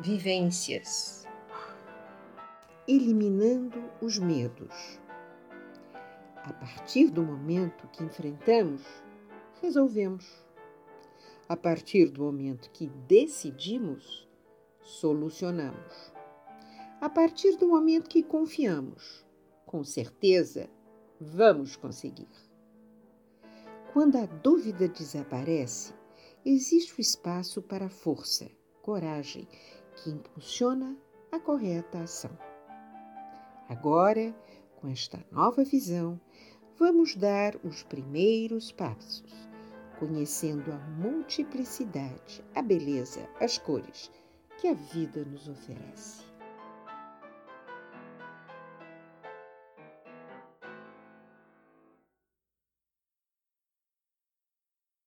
vivências. Eliminando os medos. A partir do momento que enfrentamos, resolvemos. A partir do momento que decidimos, solucionamos. A partir do momento que confiamos, com certeza, vamos conseguir. Quando a dúvida desaparece, existe o espaço para força, coragem, que impulsiona a correta ação. Agora, com esta nova visão, vamos dar os primeiros passos, conhecendo a multiplicidade, a beleza, as cores que a vida nos oferece.